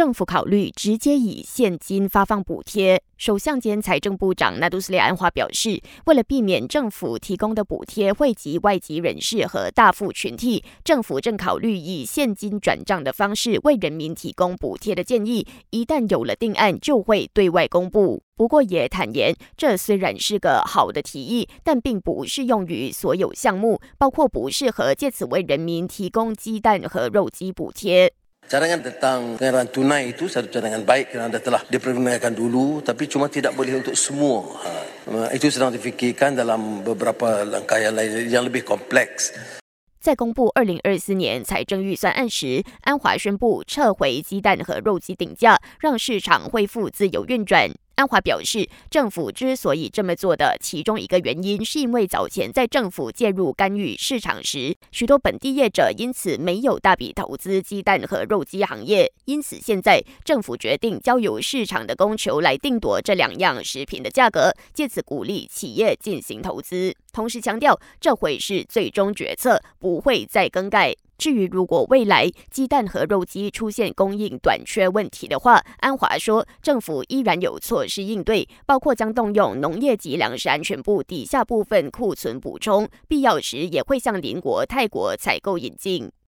政府考虑直接以现金发放补贴。首相兼财政部长纳杜斯列安华表示，为了避免政府提供的补贴惠及外籍人士和大富群体，政府正考虑以现金转账的方式为人民提供补贴的建议。一旦有了定案，就会对外公布。不过也坦言，这虽然是个好的提议，但并不适用于所有项目，包括不适合借此为人民提供鸡蛋和肉鸡补贴。Cadangan tentang pengairan tunai itu satu cadangan baik kerana telah dipergunakan dulu tapi cuma tidak boleh untuk semua. Ha. Itu sedang difikirkan dalam beberapa langkah yang lain yang lebih kompleks. 在公布二零二四年财政预算案时，安华宣布撤回鸡蛋和肉鸡顶价，让市场恢复自由运转。 安华表示，政府之所以这么做的其中一个原因，是因为早前在政府介入干预市场时，许多本地业者因此没有大笔投资鸡蛋和肉鸡行业。因此，现在政府决定交由市场的供求来定夺这两样食品的价格，借此鼓励企业进行投资。同时强调，这会是最终决策，不会再更改。至于如果未来鸡蛋和肉鸡出现供应短缺问题的话，安华说，政府依然有措施应对，包括将动用农业及粮食安全部底下部分库存补充，必要时也会向邻国泰国采购引进。